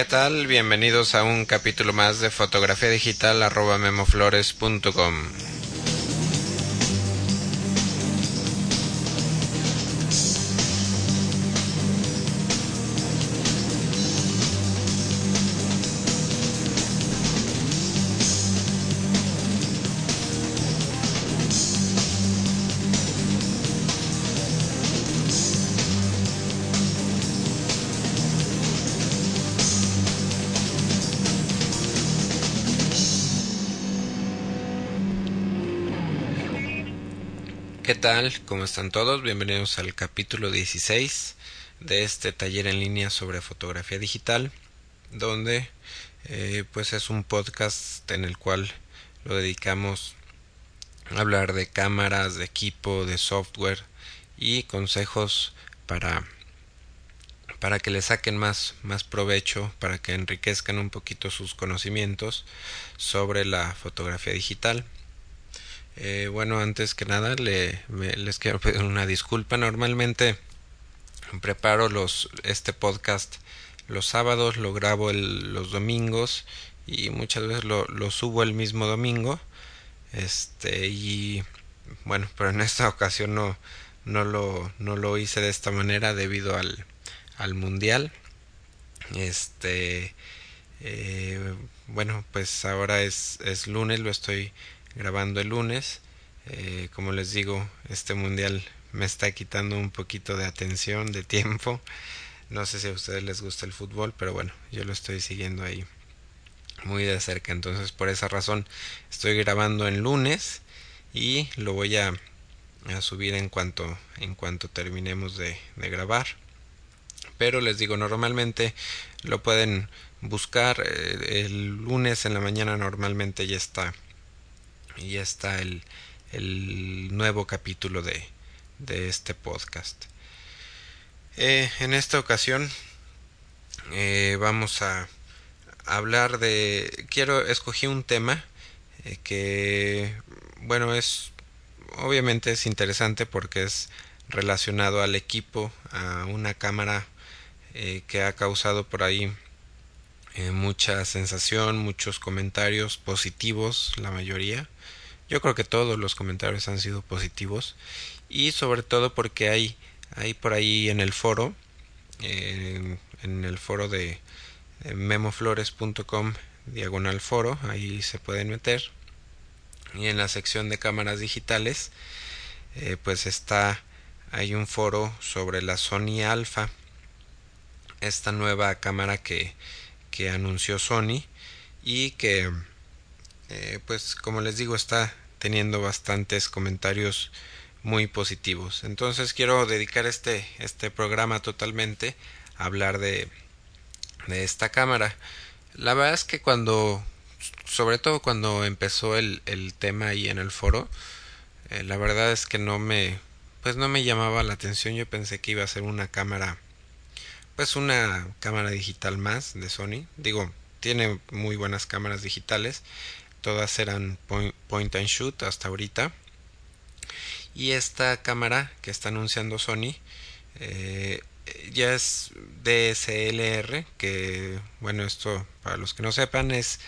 ¿Qué tal? Bienvenidos a un capítulo más de fotografía digital arroba memoflores.com. tal? ¿Cómo están todos? Bienvenidos al capítulo 16 de este taller en línea sobre fotografía digital, donde eh, pues es un podcast en el cual lo dedicamos a hablar de cámaras, de equipo, de software y consejos para para que le saquen más, más provecho, para que enriquezcan un poquito sus conocimientos sobre la fotografía digital. Eh, bueno, antes que nada le, les quiero pedir una disculpa. Normalmente preparo los este podcast los sábados, lo grabo los domingos y muchas veces lo, lo, subo el mismo domingo. Este y bueno, pero en esta ocasión no no lo no lo hice de esta manera debido al al mundial. Este eh, bueno, pues ahora es es lunes, lo estoy grabando el lunes. Eh, como les digo, este mundial me está quitando un poquito de atención, de tiempo. No sé si a ustedes les gusta el fútbol, pero bueno, yo lo estoy siguiendo ahí muy de cerca. Entonces, por esa razón, estoy grabando en lunes y lo voy a, a subir en cuanto, en cuanto terminemos de, de grabar. Pero les digo, normalmente lo pueden buscar eh, el lunes en la mañana normalmente ya está y ya está el, el nuevo capítulo de, de este podcast. Eh, en esta ocasión eh, vamos a hablar de... Quiero, escogí un tema eh, que, bueno, es... Obviamente es interesante porque es relacionado al equipo, a una cámara que ha causado por ahí eh, mucha sensación, muchos comentarios positivos, la mayoría. Yo creo que todos los comentarios han sido positivos y sobre todo porque hay, hay por ahí en el foro, eh, en el foro de memoflores.com diagonal foro, ahí se pueden meter y en la sección de cámaras digitales eh, pues está hay un foro sobre la Sony Alpha esta nueva cámara que que anunció Sony y que eh, pues como les digo está teniendo bastantes comentarios muy positivos. Entonces quiero dedicar este este programa totalmente a hablar de de esta cámara. La verdad es que cuando sobre todo cuando empezó el, el tema ahí en el foro eh, la verdad es que no me pues no me llamaba la atención. Yo pensé que iba a ser una cámara pues una cámara digital más de Sony. Digo, tiene muy buenas cámaras digitales. Todas eran point, and shoot hasta ahorita. Y esta cámara que está anunciando Sony eh, ya es DSLR, que bueno, esto para los que no sepan es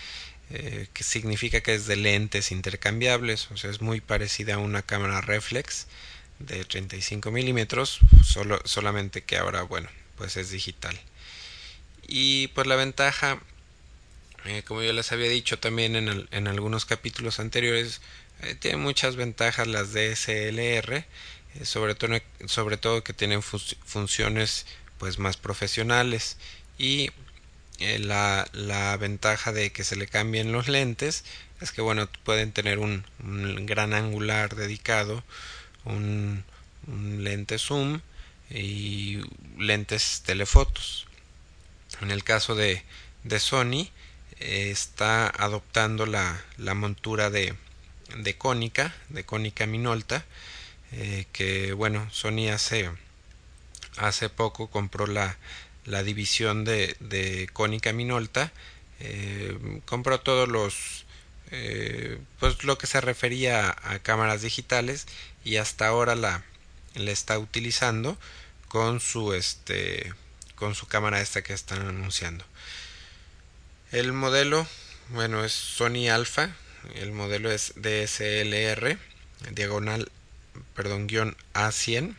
eh, que significa que es de lentes intercambiables, o sea, es muy parecida a una cámara reflex de 35 milímetros, solamente que ahora, bueno, pues es digital. Y pues la ventaja, eh, como yo les había dicho también en, en algunos capítulos anteriores, eh, tiene muchas ventajas las DSLR, eh, sobre, todo, sobre todo que tienen funciones pues más profesionales y eh, la, la, ventaja de que se le cambien los lentes es que bueno pueden tener un, un gran angular dedicado un, un lente zoom y lentes telefotos. En el caso de, de Sony eh, está adoptando la, montura de, de cónica, de cónica minolta, eh, que bueno, Sony hace, hace poco compró la, división de, de cónica minolta, eh, compró todos los pues lo que se refería a, a cámaras digitales y hasta ahora la, la está utilizando con su este con su cámara esta que están anunciando El modelo, bueno, es Sony Alpha, el modelo es DSLR, diagonal, perdón, guion A100.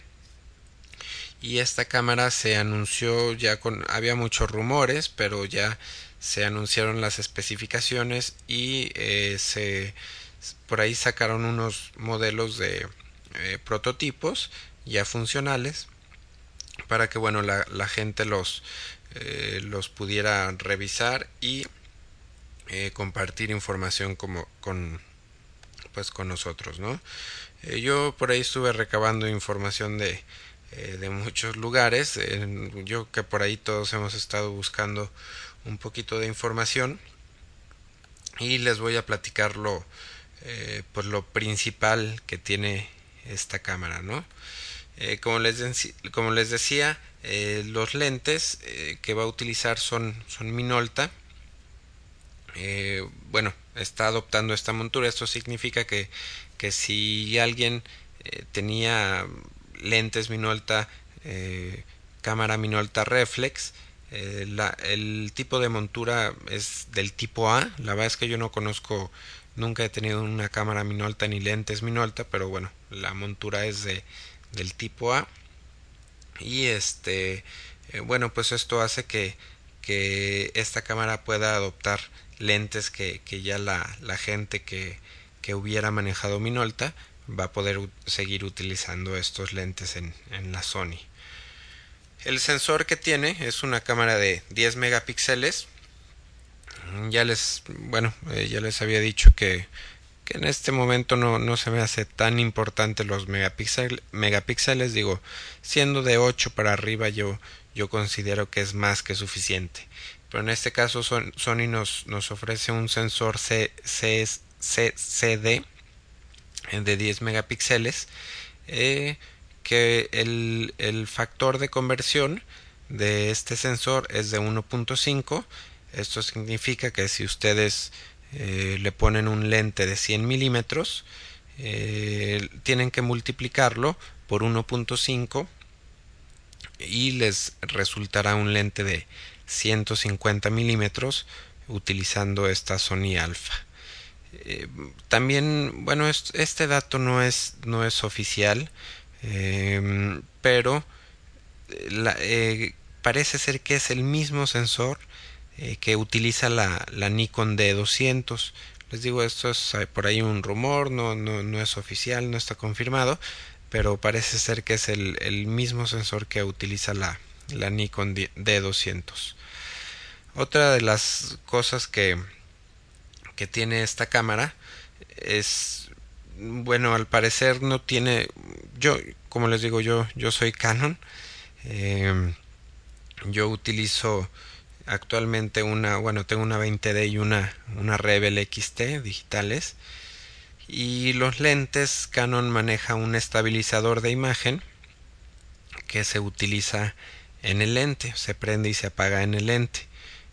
Y esta cámara se anunció ya con, había muchos rumores, pero ya se anunciaron las especificaciones y eh, se por ahí sacaron unos modelos de eh, prototipos ya funcionales para que bueno la, la gente los eh, los pudiera revisar y eh, compartir información como con pues con nosotros no eh, yo por ahí estuve recabando información de de muchos lugares. Yo que por ahí todos hemos estado buscando un poquito de información. Y les voy a platicar lo pues lo principal que tiene esta cámara no como les como les decía eh, los lentes eh, que va a utilizar son, son Minolta. Eh, bueno, está adoptando esta montura. Esto significa que, que si alguien tenía lentes Minolta, cámara Minolta Reflex, el tipo de montura es del tipo A. La verdad es que yo no conozco, nunca he tenido una cámara Minolta ni lentes Minolta, pero bueno, la montura es de, del tipo A y este eh, bueno pues esto hace que, que esta cámara pueda adoptar lentes que, que ya la, la gente que, que hubiera manejado Minolta va a poder seguir utilizando estos lentes en, en la Sony. El sensor que tiene es una cámara de 10 megapíxeles. Ya les, bueno, eh, ya les había dicho que que en este momento no, no se me hace tan importante los megapíxeles, megapíxeles digo siendo de 8 para arriba yo yo considero que es más que suficiente. Pero en este caso Sony nos, nos ofrece un sensor C, C, CD de 10 megapíxeles eh, que el, el factor de conversión de este sensor es de 1.5 esto significa que si ustedes eh, le ponen un lente de 100 milímetros, eh, tienen que multiplicarlo por 1.5 y les resultará un lente de 150 milímetros utilizando esta Sony Alpha. Eh, también, bueno, este dato no es, no es oficial, pero parece ser que es el mismo sensor eh, que utiliza la, la Nikon D200. Les digo, esto es por ahí un rumor, no, no, no es oficial, no está confirmado, pero parece ser que es el, el mismo sensor que utiliza la, la Nikon D200. Otra de las cosas que, que tiene esta cámara es, bueno, al parecer no tiene, yo, como les digo, yo, yo soy Canon, eh, yo utilizo actualmente una, bueno, tengo una 20D y una, una Rebel XT digitales. Y los lentes Canon maneja un estabilizador de imagen que se utiliza en el lente, se prende y se apaga en el lente.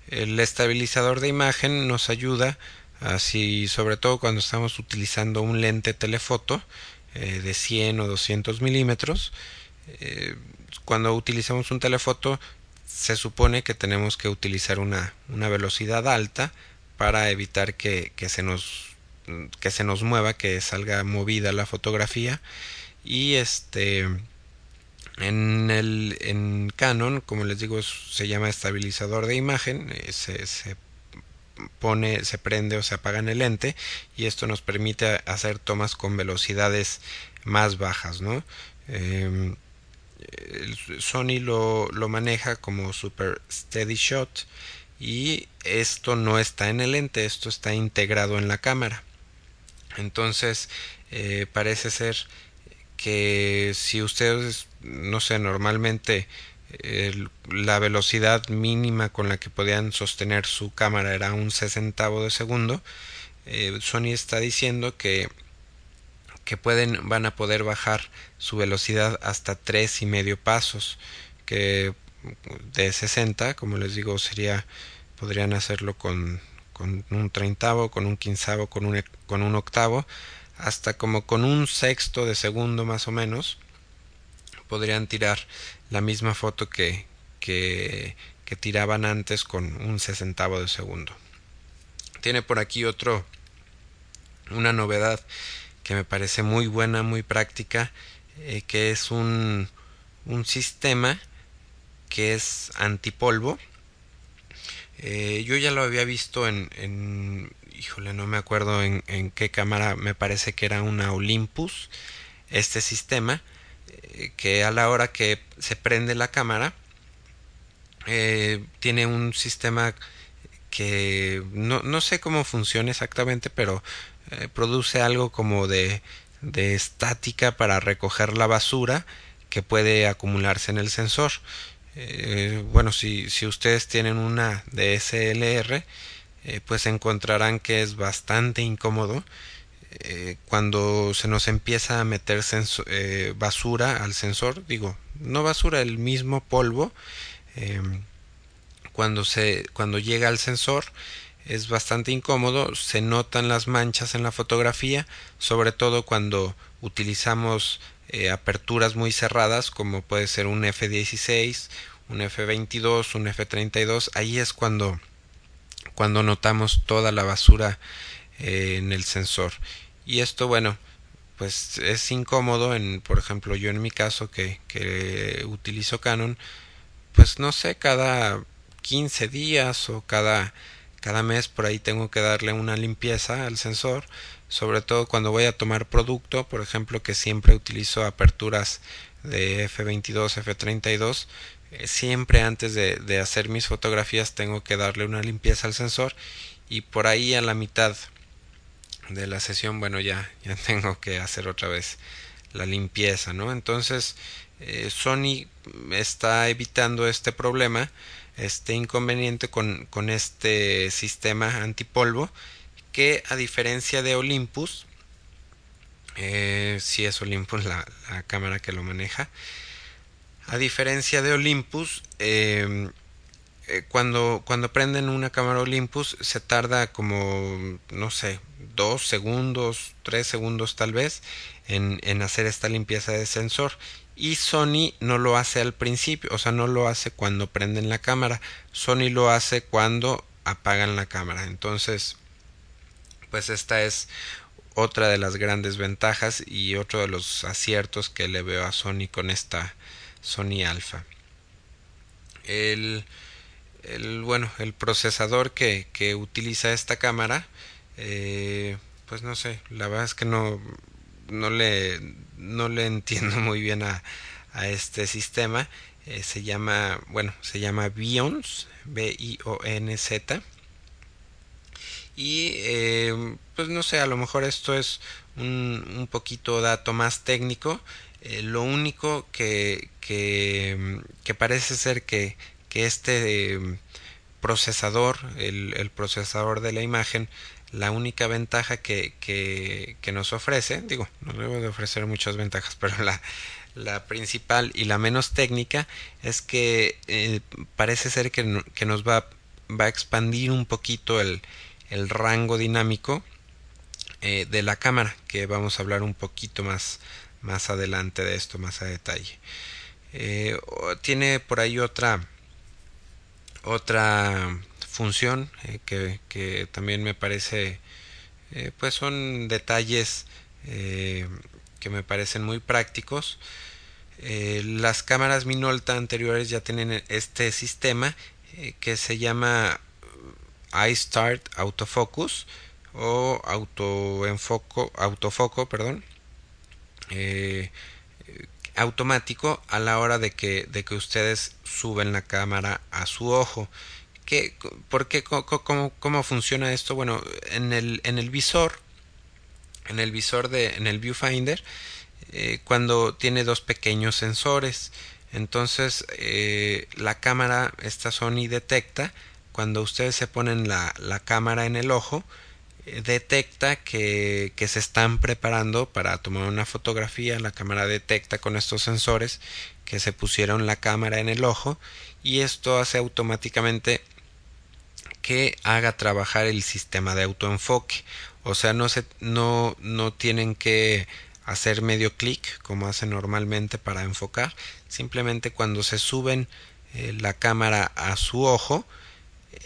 El estabilizador de imagen nos ayuda así, sobre todo cuando estamos utilizando un lente telefoto eh, de 100 o 200 milímetros. Eh, cuando utilizamos un telefoto se supone que tenemos que utilizar una, una velocidad alta para evitar que, que, se nos que se nos mueva, que salga movida la fotografía y este en el en Canon, como les digo, se llama estabilizador de imagen, eh, se, se pone, se prende o se apaga en el lente y esto nos permite hacer tomas con velocidades más bajas, ¿no? Eh, Sony lo, lo maneja como Super Steady Shot y esto no está en el lente, esto está integrado en la cámara. Entonces eh, parece ser que si ustedes, no sé, normalmente la velocidad mínima con la que podían sostener su cámara era un sesentavo de segundo, eh, Sony está diciendo que que pueden van a poder bajar su velocidad hasta tres y medio pasos que de 60 como les digo sería podrían hacerlo con, con un treintavo con un quinceavo con un, con un octavo hasta como con un sexto de segundo más o menos podrían tirar la misma foto que, que, que tiraban antes con un sesentavo de segundo. Tiene por aquí otro una novedad que me parece muy buena muy práctica eh, que es un, un sistema que es antipolvo. Eh, yo ya lo había visto en, en híjole, no me acuerdo en, qué cámara, me parece que era una Olympus, este sistema, eh, que a la hora que se prende la cámara, tiene un sistema que no, no, sé cómo funciona exactamente, pero eh, produce algo como de, de estática para recoger la basura que puede acumularse en el sensor. Eh, bueno, si, si ustedes tienen una DSLR, eh, pues encontrarán que es bastante incómodo cuando se nos empieza a meter basura al sensor, digo, no basura, el mismo polvo, cuando, se, cuando llega al sensor es bastante incómodo, se notan las manchas en la fotografía, sobre todo cuando utilizamos eh, aperturas muy cerradas como puede ser un F16, un F22, un F32, ahí es cuando cuando notamos toda la basura eh, en el sensor. Y esto, bueno, pues es incómodo en, por ejemplo, yo en mi caso que, que utilizo Canon, pues no sé, cada 15 días o cada cada mes por ahí tengo que darle una limpieza al sensor sobre todo cuando voy a tomar producto, por ejemplo, que siempre utilizo aperturas de F22, F32, eh, siempre antes de, de, hacer mis fotografías tengo que darle una limpieza al sensor y por ahí a la mitad de la sesión, bueno, ya, ya tengo que hacer otra vez la limpieza, ¿no? Entonces, eh, Sony está evitando este problema, este inconveniente con, con este sistema antipolvo que a diferencia de Olympus, eh, si es Olympus la, la, cámara que lo maneja, a diferencia de Olympus, eh, eh, cuando, cuando prenden una cámara Olympus se tarda como, no sé, dos segundos, tres segundos tal vez en, en hacer esta limpieza de sensor y Sony no lo hace al principio, o sea, no lo hace cuando prenden la cámara, Sony lo hace cuando apagan la cámara. Entonces, pues esta es otra de las grandes ventajas y otro de los aciertos que le veo a Sony con esta Sony Alpha. El, el bueno, el procesador que, que utiliza esta cámara, eh, pues no sé, la verdad es que no, no le, no le entiendo muy bien a, a este sistema. Eh, se llama, bueno, se llama Bions, B-I-O-N-Z y eh, pues no sé, a lo mejor esto es un, un poquito dato más técnico. Eh, lo único que, que, que, parece ser que, que este procesador, el, el, procesador de la imagen, la única ventaja que, que, nos ofrece, digo, no debe de ofrecer muchas ventajas, pero la, la principal y la menos técnica es que eh, parece ser que, que nos va, va a expandir un poquito el, el rango dinámico eh, de la cámara que vamos a hablar un poquito más más adelante de esto más a detalle. Eh, tiene por ahí otra otra función eh, que, que, también me parece eh, pues son detalles eh, que me parecen muy prácticos las cámaras Minolta anteriores ya tienen este sistema que se llama iStart Autofocus o autoenfoco, autofoco, perdón, automático a la hora de que, de que ustedes suben la cámara a su ojo. ¿Qué, ¿Por qué? ¿Cómo, cómo funciona esto? Bueno, en el, en el visor, en el visor de, en el viewfinder, eh, cuando tiene dos pequeños sensores, entonces eh, la cámara, esta Sony detecta cuando ustedes se ponen la, la cámara en el ojo, eh, detecta que, que, se están preparando para tomar una fotografía, la cámara detecta con estos sensores que se pusieron la cámara en el ojo y esto hace automáticamente que haga trabajar el sistema de autoenfoque o sea no se no no tienen que hacer medio clic como hacen normalmente para enfocar simplemente cuando se suben eh, la cámara a su ojo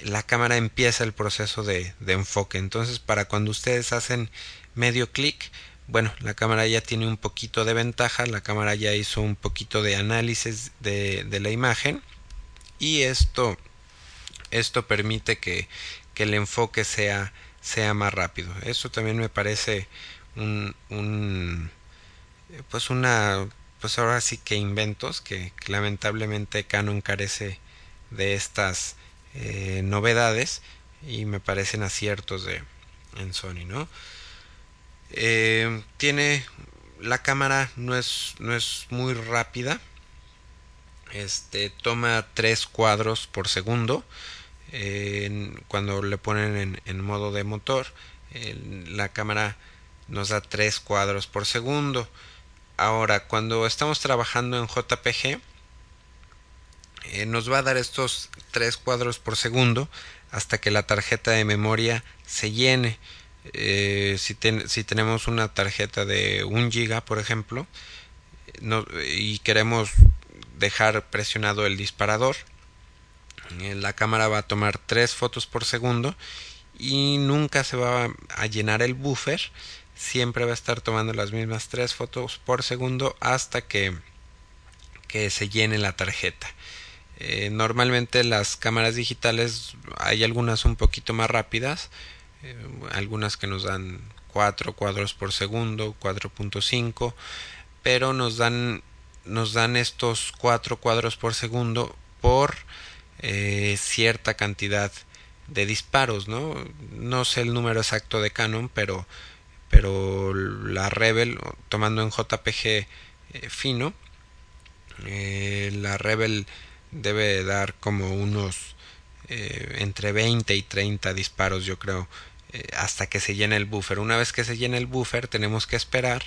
la cámara empieza el proceso de, enfoque. Entonces, para cuando ustedes hacen medio clic, bueno, la cámara ya tiene un poquito de ventaja, la cámara ya hizo un poquito de análisis de, la imagen y esto, esto permite que, que, el enfoque sea, sea más rápido. Eso también me parece un, un pues una pues ahora sí que inventos que, lamentablemente Canon carece de estas eh, novedades y me parecen aciertos de en Sony no eh, tiene la cámara no es no es muy rápida. Este toma tres cuadros por segundo cuando le ponen en, modo de motor la cámara nos da tres cuadros por segundo Ahora, cuando estamos trabajando en JPG, eh, nos va a dar estos tres cuadros por segundo hasta que la tarjeta de memoria se llene. Eh, si, tenemos una tarjeta de 1 giga, por ejemplo, y queremos dejar presionado el disparador, la cámara va a tomar tres fotos por segundo y nunca se va a llenar el buffer siempre va a estar tomando las mismas tres fotos por segundo hasta que, que se llene la tarjeta. Eh, normalmente las cámaras digitales hay algunas un poquito más rápidas, eh, algunas que nos dan 4 cuadros por segundo, 4.5, pero nos dan nos dan estos 4 cuadros por segundo por eh, cierta cantidad de disparos, ¿no? No sé el número exacto de Canon, pero pero la Rebel, tomando en JPG eh, fino, eh, la Rebel debe dar como unos entre 20 y 30 disparos, yo creo, hasta que se llene el buffer. Una vez que se llene el buffer, tenemos que esperar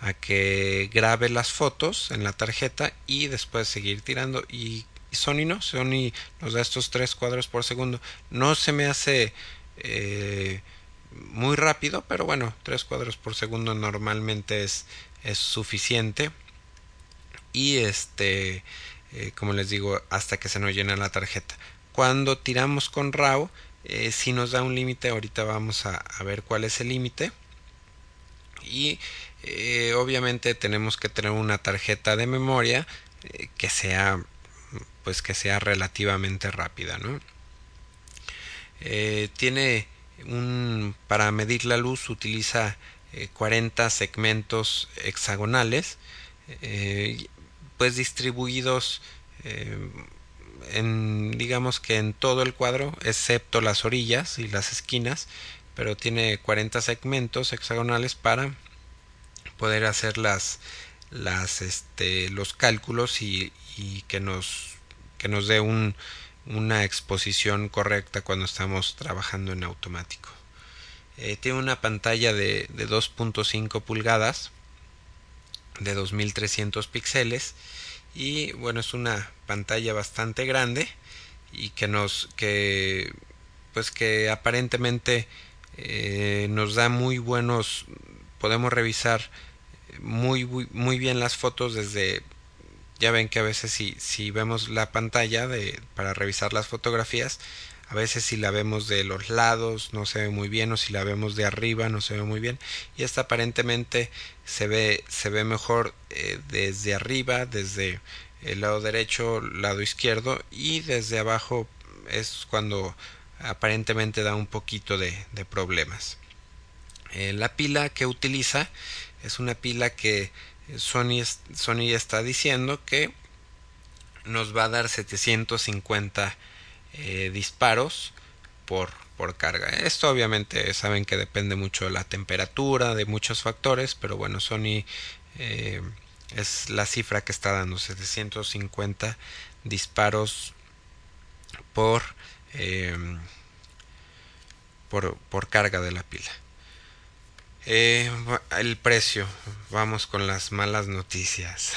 a que grabe las fotos en la tarjeta y después seguir tirando y Sony no, Sony nos da estos tres cuadros por segundo. No se me hace muy rápido, pero bueno, 3 cuadros por segundo normalmente es, es suficiente. Y este, eh, como les digo, hasta que se nos llena la tarjeta. Cuando tiramos con RAW, eh, si nos da un límite, ahorita vamos a, ver cuál es el límite. Y eh, obviamente tenemos que tener una tarjeta de memoria que sea pues que sea relativamente rápida, ¿no? tiene un, para medir la luz utiliza 40 eh, segmentos hexagonales eh, pues distribuidos eh, en digamos que en todo el cuadro excepto las orillas y las esquinas pero tiene 40 segmentos hexagonales para poder hacer las las este los cálculos y, y que nos que nos dé un una exposición correcta cuando estamos trabajando en automático. Eh, tiene una pantalla de, de 2.5 pulgadas de 2300 píxeles y bueno es una pantalla bastante grande y que nos que pues que aparentemente eh, nos da muy buenos podemos revisar muy, muy bien las fotos desde ya ven que a veces si, si vemos la pantalla de, para revisar las fotografías, a veces si la vemos de los lados no se ve muy bien o si la vemos de arriba no se ve muy bien y esta aparentemente se ve se ve mejor eh, desde arriba desde el lado derecho lado izquierdo y desde abajo es cuando aparentemente da un poquito de problemas eh, la pila que utiliza es una pila que Sony, Sony está diciendo que nos va a dar 750 eh, disparos por, por carga. Esto obviamente saben que depende mucho de la temperatura, de muchos factores, pero bueno, Sony eh, es la cifra que está dando 750 disparos por, por, por carga de la pila. Eh, el precio. Vamos con las malas noticias.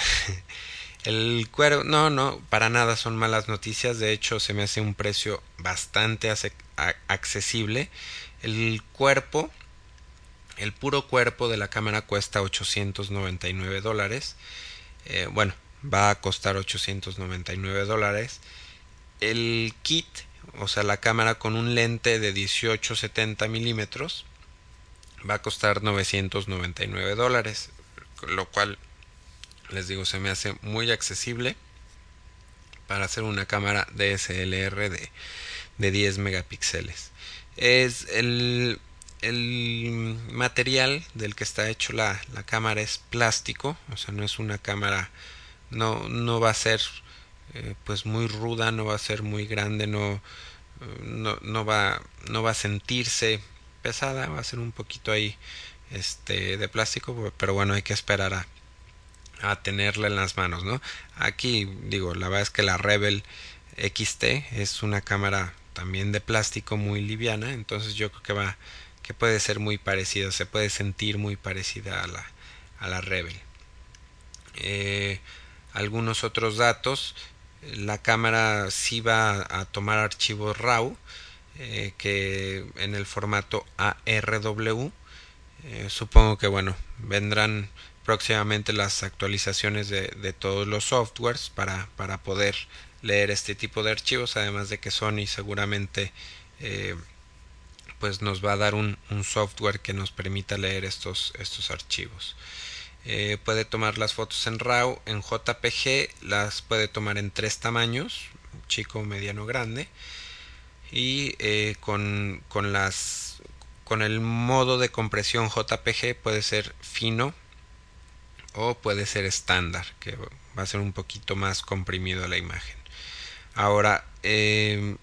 el cuero, no, no, para nada son malas noticias. De hecho, se me hace un precio bastante accesible. El cuerpo, el puro cuerpo de la cámara cuesta 899 dólares. Eh, bueno, va a costar 899 dólares. El kit o sea la cámara con un lente de 18-70 milímetros va a costar 999 dólares lo cual les digo se me hace muy accesible para hacer una cámara DSLR de, de 10 megapíxeles. Es el, el material del que está hecho la, la, cámara es plástico o sea no es una cámara no, no va a ser eh, pues muy ruda no va a ser muy grande no, no, no va no va a sentirse pesada va a ser un poquito ahí este de plástico pero bueno hay que esperar a, tenerla en las manos no aquí digo la verdad es que la Rebel XT es una cámara también de plástico muy liviana entonces yo creo que va que puede ser muy parecida se puede sentir muy parecida a la a la Rebel. Eh, algunos otros datos la cámara sí va a tomar archivos RAW eh, que en el formato ARW eh, supongo que bueno vendrán próximamente las actualizaciones de, todos los softwares para, para, poder leer este tipo de archivos además de que Sony seguramente eh, pues nos va a dar un, software que nos permita leer estos, estos archivos. Puede tomar las fotos en RAW en JPG las puede tomar en tres tamaños chico mediano grande y eh, con, con las con el modo de compresión JPG puede ser fino o puede ser estándar que va a ser un poquito más comprimido la imagen. Ahora eh,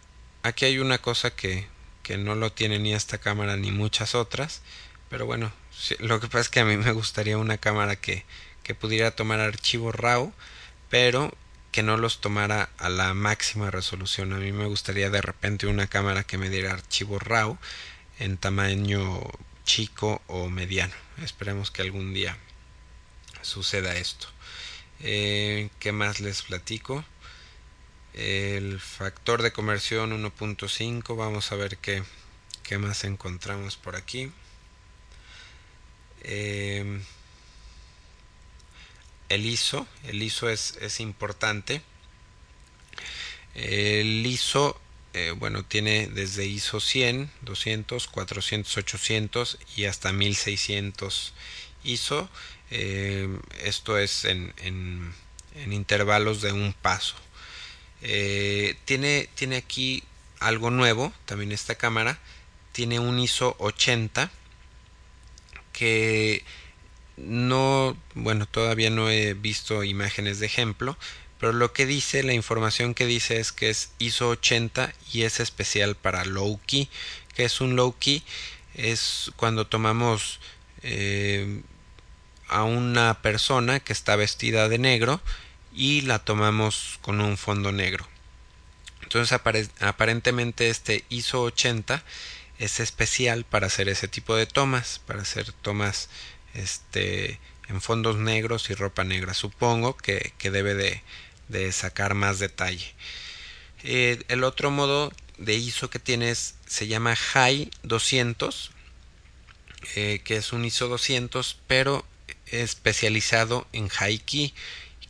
aquí hay una cosa que, que no lo tiene ni esta cámara ni muchas otras pero bueno lo que pasa es que a mí me gustaría una cámara que, que pudiera tomar archivos RAW pero que no los tomara a la máxima resolución. A mí me gustaría de repente una cámara que me diera archivo RAW en tamaño chico o mediano. Esperemos que algún día suceda esto. Eh, ¿Qué más les platico? El factor de conversión 1.5. Vamos a ver qué, qué más encontramos por aquí. Eh, el ISO, el ISO es, es importante. El ISO, eh, bueno, tiene desde ISO 100, 200, 400, 800 y hasta 1600 ISO. Eh, esto es en, en, en, intervalos de un paso. Eh, tiene, tiene aquí algo nuevo, también esta cámara. Tiene un ISO 80 que no, bueno, todavía no he visto imágenes de ejemplo, pero lo que dice, la información que dice es que es ISO 80 y es especial para low key. que es un low key? Es cuando tomamos eh, a una persona que está vestida de negro y la tomamos con un fondo negro. Entonces aparentemente este ISO 80 es especial para hacer ese tipo de tomas, para hacer tomas este en fondos negros y ropa negra. Supongo que, que debe de, de, sacar más detalle. Eh, el otro modo de ISO que tienes se llama High 200 eh, que es un ISO 200 pero especializado en High Key.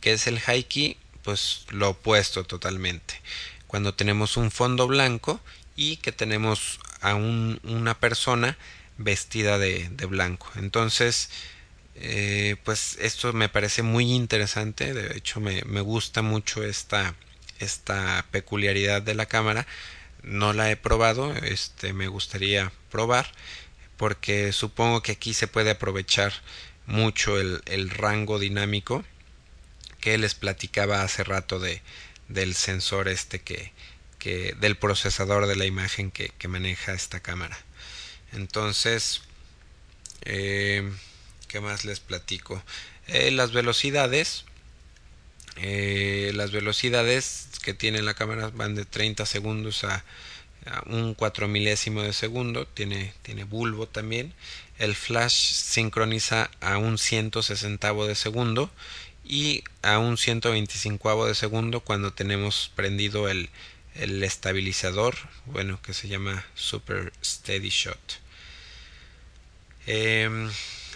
Que es el High Key pues lo opuesto totalmente. Cuando tenemos un fondo blanco y que tenemos a un, una persona vestida de, de blanco. Entonces, eh, pues esto me parece muy interesante. De hecho, me, me gusta mucho esta, esta peculiaridad de la cámara. No la he probado, este me gustaría probar porque supongo que aquí se puede aprovechar mucho el, el rango dinámico que les platicaba hace rato de del sensor este que, que del procesador de la imagen que, que maneja esta cámara entonces eh, qué más les platico eh, las velocidades eh, las velocidades que tiene la cámara van de 30 segundos a, un 4 milésimo de segundo tiene, tiene bulbo también. El flash sincroniza a un 160 de segundo y a un 125 de segundo cuando tenemos prendido el, el estabilizador, bueno, que se llama Super Steady Shot.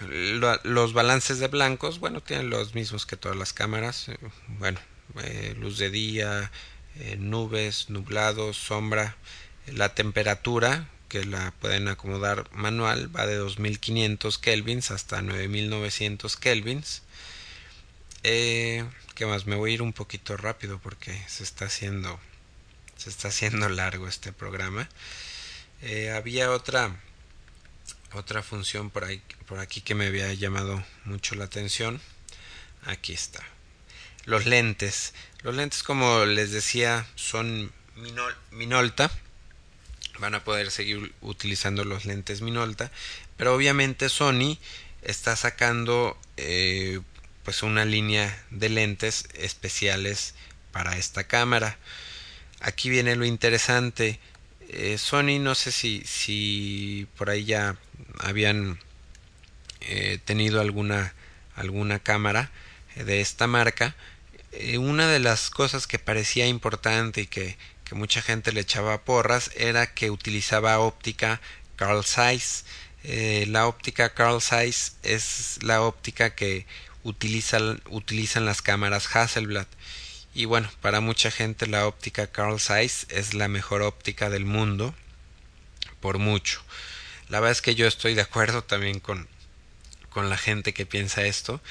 Lo, los balances de blancos, bueno, tienen los mismos que todas las cámaras. Eh, bueno, eh, luz de día, eh, nubes, nublados, sombra. La temperatura, que la pueden acomodar manual, va de 2500 kelvins hasta 9900 kelvins. ¿Qué más? Me voy a ir un poquito rápido porque se está haciendo se está haciendo largo este programa. Eh, había otra otra función por, ahí, por aquí que me había llamado mucho la atención. Aquí está. Los lentes. Los lentes, como les decía, son Minolta. Van a poder seguir utilizando los lentes Minolta. Pero obviamente Sony está sacando eh, pues una línea de lentes especiales para esta cámara. Aquí viene lo interesante. Eh, Sony no sé si, si por ahí ya habían eh, tenido alguna alguna cámara de esta marca. Eh, una de las cosas que parecía importante y que, que, mucha gente le echaba porras era que utilizaba óptica Carl Zeiss. Eh, la óptica Carl Zeiss es la óptica que utilizan, utilizan las cámaras Hasselblad y bueno para mucha gente la óptica Carl Zeiss es la mejor óptica del mundo por mucho la verdad es que yo estoy de acuerdo también con, con la gente que piensa esto.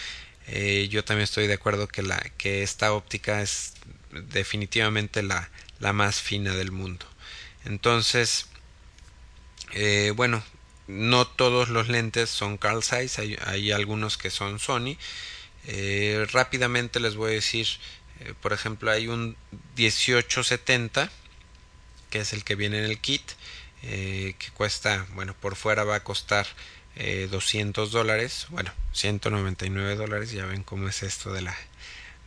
Eh, yo también estoy de acuerdo que, la, que esta óptica es definitivamente la, la más fina del mundo. Entonces, eh, bueno, no todos los lentes son Carl Zeiss, hay, algunos que son Sony. Eh, rápidamente les voy a decir, por ejemplo, hay un 1870, que es el que viene en el kit, eh, que cuesta, bueno, por fuera va a costar eh, 200 dólares, bueno, 199 dólares, ya ven cómo es esto de, la,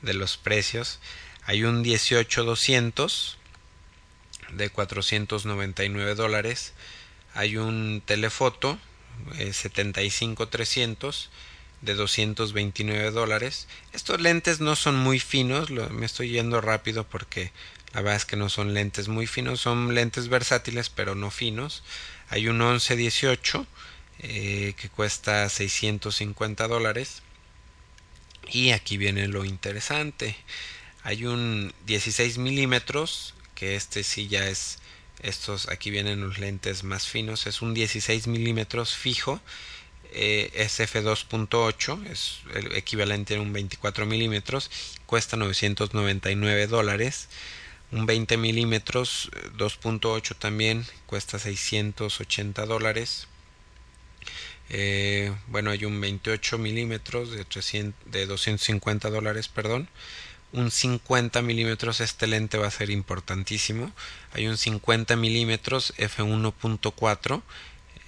de los precios. Hay un 18200 de 499 dólares. Hay un telefoto eh, 75300 de 229 dólares. Estos lentes no son muy finos, lo, me estoy yendo rápido porque la verdad es que no son lentes muy finos, son lentes versátiles pero no finos. Hay un 1118 eh, que cuesta 650 dólares. Y aquí viene lo interesante. Hay un 16 milímetros que este sí ya es estos aquí vienen los lentes más finos es un 16 milímetros fijo eh, es f2.8 es el equivalente a un 24 milímetros cuesta 999 dólares. Un 20 milímetros 2.8 también cuesta 680 dólares. Eh, bueno hay un 28 milímetros de, 300, de 250 dólares perdón. Un 50 milímetros este lente va a ser importantísimo. Hay un 50 milímetros f1.4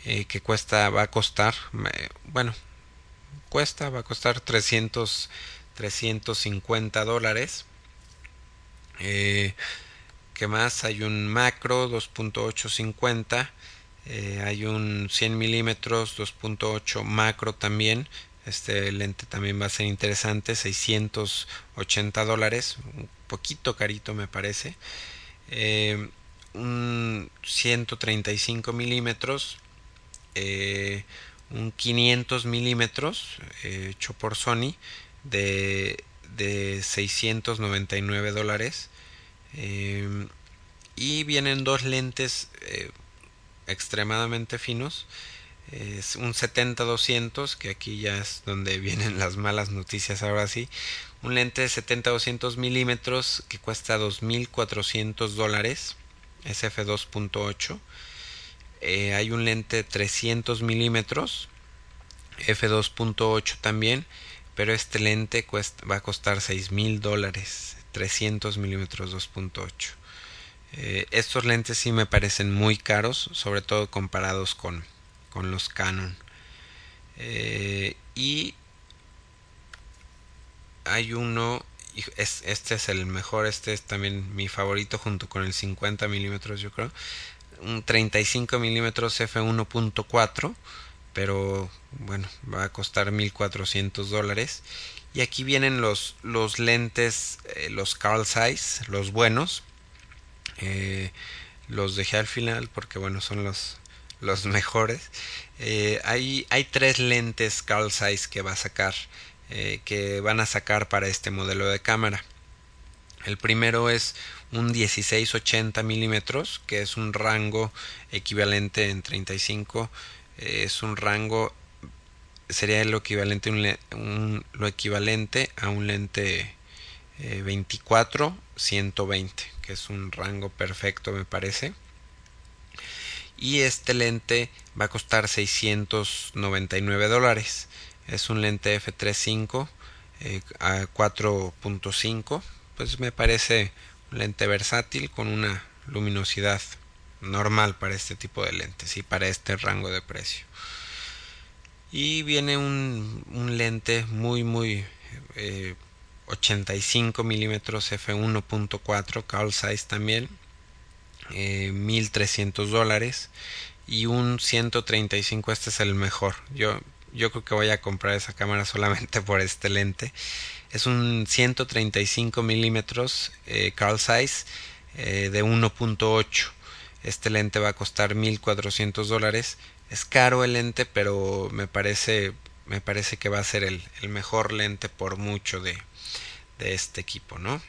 eh, que cuesta va a costar bueno cuesta va a costar 300 350 dólares eh, ¿Qué más? Hay un macro 2.850. Eh, hay un 100 milímetros 2.8 macro también. Este lente también va a ser interesante. 680 dólares. Un poquito carito me parece. Eh, un 135 milímetros. Eh, un 500 milímetros hecho por Sony de de 699 dólares. Eh, y vienen dos lentes eh, extremadamente finos. Es un 70-200 que aquí ya es donde vienen las malas noticias ahora sí. Un lente de 70-200 milímetros que cuesta 2.400 dólares SF2.8 eh, hay un lente de 300 milímetros F2.8 también pero este lente va a costar seis mil dólares 300 milímetros 2.8 eh, estos lentes sí me parecen muy caros sobre todo comparados con, con los Canon. Eh, y hay uno es, este es el mejor este es también mi favorito junto con el 50 milímetros yo creo un 35 milímetros f1.4 pero bueno, va a costar 1400 dólares. Y aquí vienen los, los lentes, eh, los Carl Zeiss, los buenos. Eh, los dejé al final porque bueno, son los, los mejores. Eh, hay, hay tres lentes Carl Zeiss que va a sacar, que van a sacar para este modelo de cámara. El primero es un 16-80 milímetros, que es un rango equivalente en 35, eh, es un rango, sería lo equivalente, a un lente 24-120, eh, que es un rango perfecto me parece. Y este lente va a costar 699 dólares. Es un lente f3.5 eh, a 4.5 pues me parece un lente versátil con una luminosidad normal para este tipo de lentes y para este rango de precio y viene un, lente muy muy 85 eh, milímetros f1.4 Carl Size también eh, 1300 dólares y un 135 este es el mejor yo yo creo que voy a comprar esa cámara solamente por este lente. Es un 135 milímetros eh, Carl Size eh, de 1.8. Este lente va a costar 1400 dólares. Es caro el lente, pero me parece, me parece que va a ser el, el mejor lente por mucho de, de este equipo, ¿no?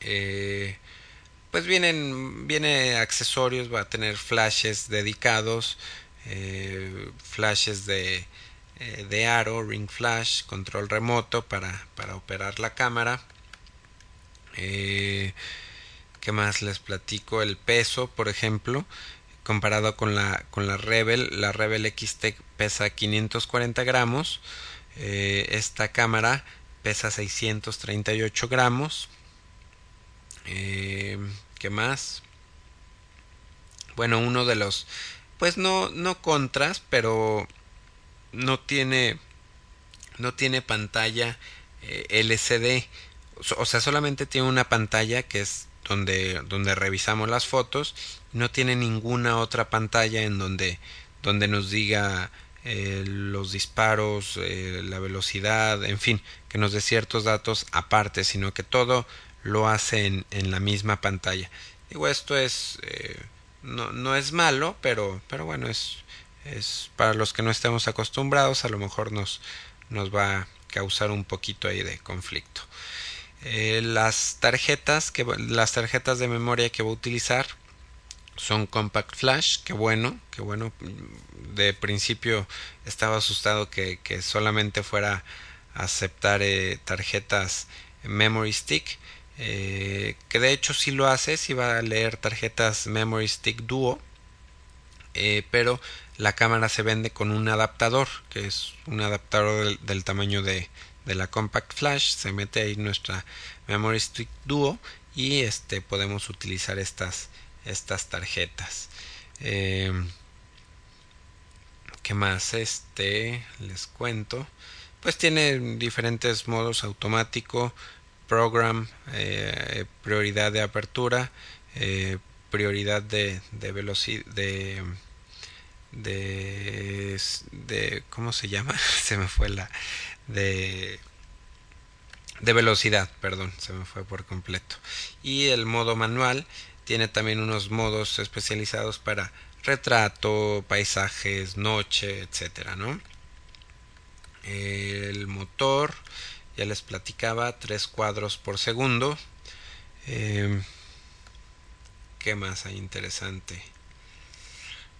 Eh, pues vienen, viene accesorios, va a tener flashes dedicados, eh, flashes de, eh, de aro, ring flash, control remoto para, para operar la cámara. Eh, ¿Qué más les platico? El peso, por ejemplo, comparado con la, con la Rebel, la Rebel XT pesa 540 gramos. esta cámara pesa 638 gramos. ¿Qué más? Bueno, uno de los pues no, no contras, pero no tiene, no tiene pantalla eh, LCD. O sea, solamente tiene una pantalla que es donde, donde revisamos las fotos. No tiene ninguna otra pantalla en donde, donde nos diga eh, los disparos, eh, la velocidad, en fin, que nos dé ciertos datos aparte, sino que todo lo hace en, en la misma pantalla. Digo, esto es no, no es malo, pero, pero bueno, es, es para los que no estemos acostumbrados, a lo mejor nos, nos va a causar un poquito ahí de conflicto. Eh, las tarjetas que las tarjetas de memoria que voy a utilizar son compact flash que bueno que bueno de principio estaba asustado que, que solamente fuera a aceptar eh, tarjetas memory stick eh, que de hecho si lo hace, si va a leer tarjetas Memory Stick Duo, eh, pero la cámara se vende con un adaptador, que es un adaptador del, tamaño de, de, la Compact Flash, se mete ahí nuestra Memory Stick Duo y este podemos utilizar estas, estas tarjetas. Eh, ¿Qué más? Este les cuento. Pues tiene diferentes modos automático, program, eh, prioridad de apertura, eh, prioridad de, de velocidad, de, de, de, ¿cómo se llama? se me fue la, de, de velocidad, perdón, se me fue por completo. Y el modo manual tiene también unos modos especializados para retrato, paisajes, noche, etcétera, ¿no? El motor ya les platicaba, tres cuadros por segundo. Eh, ¿Qué más hay interesante?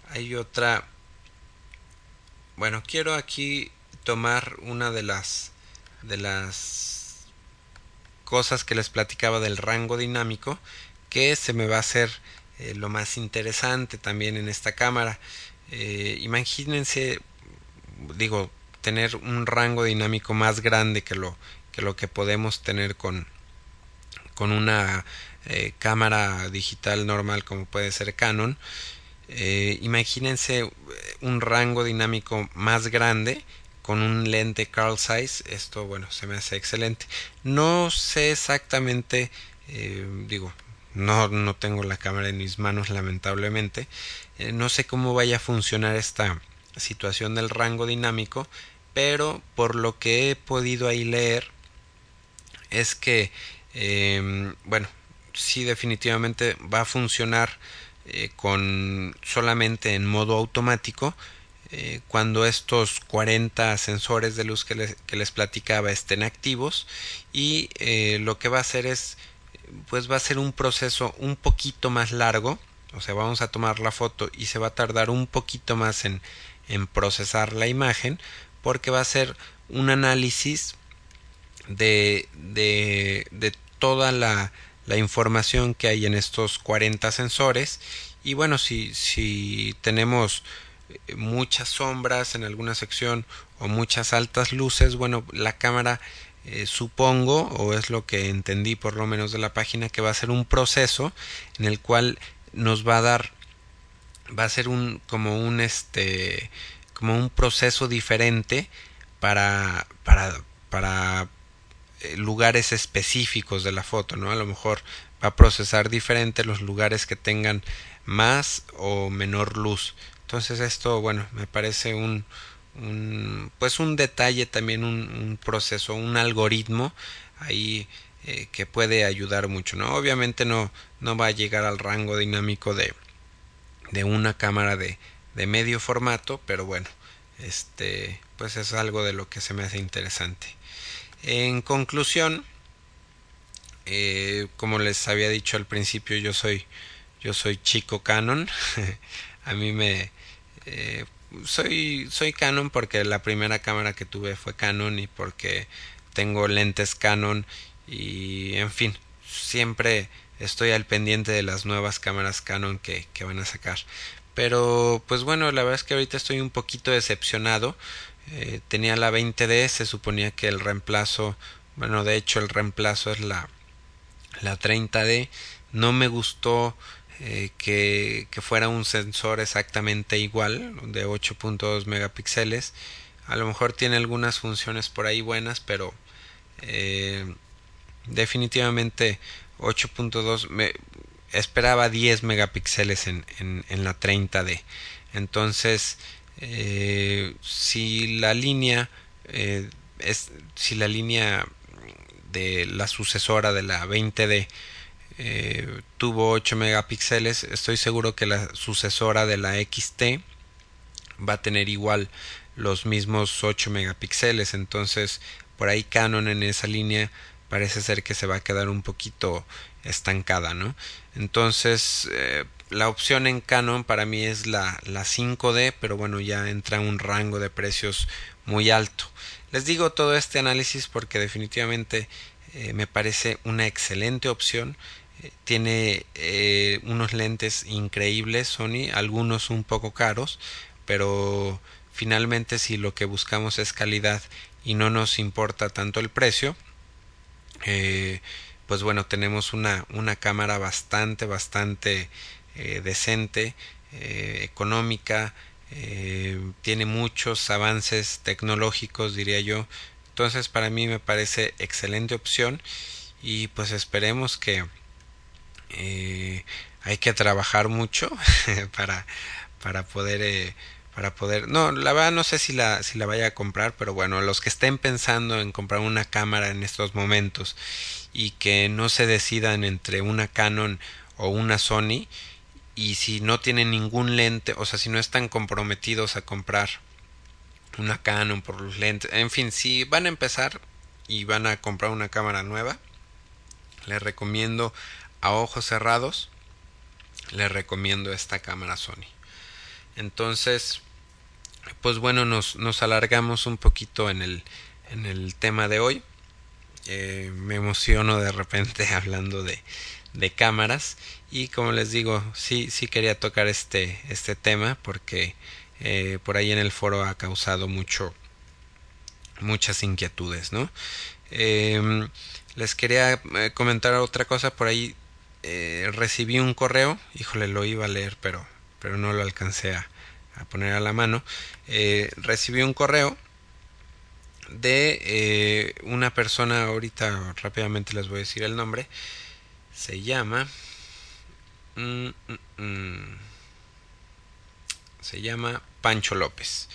Hay otra... Bueno, quiero aquí tomar una de las de las cosas que les platicaba del rango dinámico que se me va a hacer eh, lo más interesante también en esta cámara eh, imagínense digo tener un rango dinámico más grande que lo que, lo que podemos tener con, con una eh, cámara digital normal como puede ser Canon. Eh, imagínense eh, un rango dinámico más grande con un lente Carl Size. Esto, bueno, se me hace excelente. No sé exactamente, digo, no, no tengo la cámara en mis manos lamentablemente. no sé cómo vaya a funcionar esta situación del rango dinámico pero por lo que he podido ahí leer es que em, bueno sí definitivamente va a funcionar eh, con solamente en modo automático eh, cuando estos 40 sensores de luz que les, que les platicaba estén activos y eh, lo que va a hacer es pues va a ser un proceso un poquito más largo, o sea, vamos a tomar la foto y se va a tardar un poquito más en, en procesar la imagen, porque va a ser un análisis de, de, de toda la, la, información que hay en estos 40 sensores. Y bueno si, si tenemos muchas sombras en alguna sección o muchas altas luces bueno la cámara eh, supongo o es lo que entendí por lo menos de la página que va a ser un proceso en el cual nos va a dar va a ser un como un este como un proceso diferente para para para eh, lugares específicos de la foto no a lo mejor va a procesar diferente los lugares que tengan más o menor luz. Entonces esto bueno me parece un un, pues un detalle también un, proceso un algoritmo ahí eh, que puede ayudar mucho no obviamente no no va a llegar al rango dinámico de de una cámara de, de medio formato pero bueno este pues es algo de lo que se me hace interesante en conclusión eh, como les había dicho al principio yo soy yo soy chico canon a mí me eh, soy, soy Canon porque la primera cámara que tuve fue Canon y porque tengo lentes Canon y en fin, siempre estoy al pendiente de las nuevas cámaras Canon que, que van a sacar. Pero pues bueno, la verdad es que ahorita estoy un poquito decepcionado. Eh, tenía la 20D, se suponía que el reemplazo, bueno, de hecho el reemplazo es la, la 30D. No me gustó eh, que, que, fuera un sensor exactamente igual, de 8.2 megapíxeles. A lo mejor tiene algunas funciones por ahí buenas, pero eh, definitivamente 8.2 me esperaba 10 megapíxeles en, en, en la 30D. Entonces, eh, si la línea eh, es si la línea de la sucesora de la 20D eh, tuvo 8 megapíxeles estoy seguro que la sucesora de la XT va a tener igual los mismos 8 megapíxeles. Entonces por ahí Canon en esa línea parece ser que se va a quedar un poquito estancada no entonces la opción en Canon para mí es la, la 5D pero bueno ya entra un rango de precios muy alto. Les digo todo este análisis porque definitivamente eh, me parece una excelente opción. Tiene eh, unos lentes increíbles Sony, algunos un poco caros, pero finalmente si lo que buscamos es calidad y no nos importa tanto el precio, eh, pues bueno, tenemos una, una cámara bastante, bastante eh, decente, económica, tiene muchos avances tecnológicos, diría yo. Entonces para mí me parece excelente opción y pues esperemos que eh, hay que trabajar mucho para, para poder eh, para poder no la verdad no sé si la si la vaya a comprar pero bueno los que estén pensando en comprar una cámara en estos momentos y que no se decidan entre una Canon o una Sony y si no tienen ningún lente o sea si no están comprometidos a comprar una Canon por los lentes en fin si van a empezar y van a comprar una cámara nueva les recomiendo a ojos cerrados, les recomiendo esta cámara Sony. Entonces, pues bueno, nos, nos alargamos un poquito en el, en el tema de hoy. Eh, me emociono de repente hablando de, de cámaras y como les digo, sí, sí quería tocar este, este tema porque eh, por ahí en el foro ha causado mucho muchas inquietudes, ¿no? Eh, les quería comentar otra cosa por ahí eh, recibí un correo, híjole, lo iba a leer, pero, pero no lo alcancé a, poner a la mano. Eh, recibí un correo de eh, una persona, ahorita rápidamente les voy a decir el nombre, se llama... Mm, mm, mm, se llama Pancho López.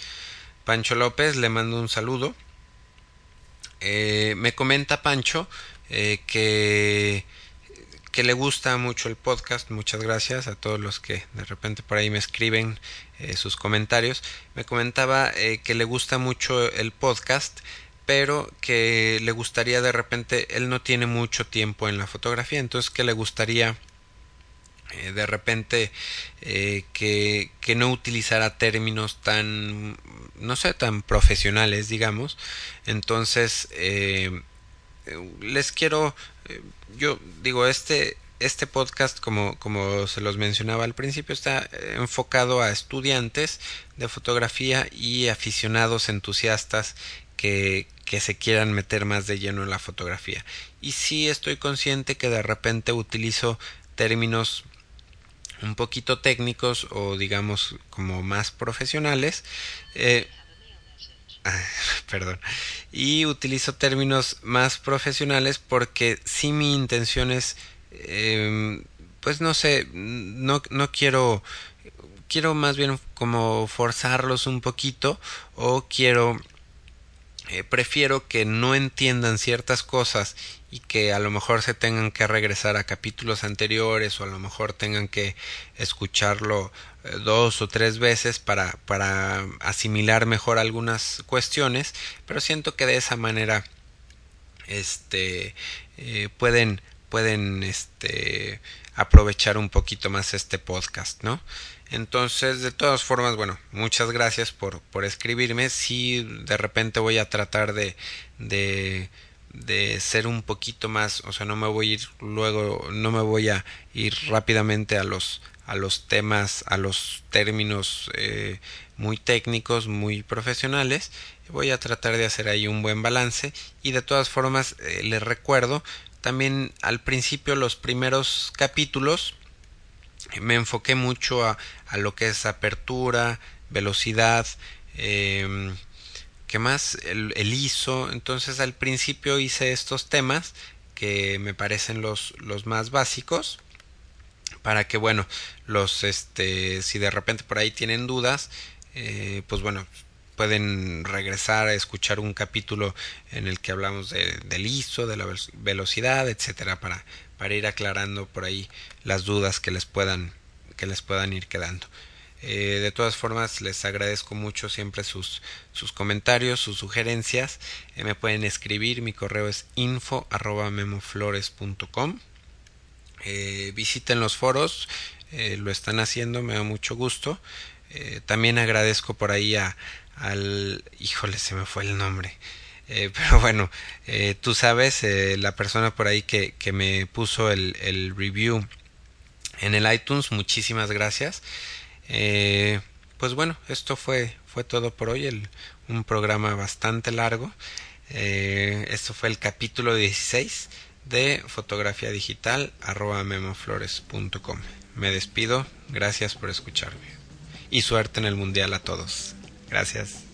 Pancho López, le mando un saludo. me comenta Pancho que que le gusta mucho el podcast. Muchas gracias a todos los que de repente por ahí me escriben eh, sus comentarios. Me comentaba eh, que le gusta mucho el podcast, pero que le gustaría de repente, él no tiene mucho tiempo en la fotografía, entonces que le gustaría eh, de repente eh, que, que, no utilizara términos tan no sé tan profesionales digamos. Entonces eh, les quiero yo digo este este podcast como, como se los mencionaba al principio está enfocado a estudiantes de fotografía y aficionados entusiastas que, que se quieran meter más de lleno en la fotografía. Y sí estoy consciente que de repente utilizo términos un poquito técnicos o digamos como más profesionales eh, perdón y utilizo términos más profesionales porque si mi intención es em, pues no sé no, no quiero quiero más bien como forzarlos un poquito o quiero eh, prefiero que no entiendan ciertas cosas y que a lo mejor se tengan que regresar a capítulos anteriores o a lo mejor tengan que escucharlo eh, dos o tres veces para, para asimilar mejor algunas cuestiones pero siento que de esa manera este eh, pueden pueden este aprovechar un poquito más este podcast no entonces, de todas formas, bueno, muchas gracias por, por escribirme. Si de repente voy a tratar de, de, de ser un poquito más, o sea, no me voy a ir luego, no me voy a ir rápidamente a los, a los temas, a los términos eh, muy técnicos, muy profesionales. Voy a tratar de hacer ahí un buen balance y de todas formas eh, les recuerdo también al principio los primeros capítulos me enfoqué mucho a, a lo que es apertura, velocidad, eh, ¿qué más? El, el, ISO. Entonces al principio hice estos temas que me parecen los, los más básicos para que bueno los este si de repente por ahí tienen dudas eh, pues bueno pueden regresar a escuchar un capítulo en el que hablamos de, del ISO, de la velocidad, etcétera, para, para ir aclarando por ahí las dudas que les puedan, que les puedan ir quedando. Eh, de todas formas, les agradezco mucho siempre sus, sus comentarios, sus sugerencias. Eh, me pueden escribir, mi correo es info arroba memoflores.com. Eh, visiten los foros, eh, lo están haciendo, me da mucho gusto. También agradezco por ahí a, al... híjole, se me fue el nombre. Pero bueno, tú sabes, la persona por ahí que, que me puso el, review en el iTunes, muchísimas gracias. Eh, pues bueno, esto fue, fue todo por hoy, el, un programa bastante largo. Eh, esto fue el capítulo 16 de fotografía digital arroba memoflores.com. Me despido, gracias por escucharme y suerte en el mundial a todos. Gracias.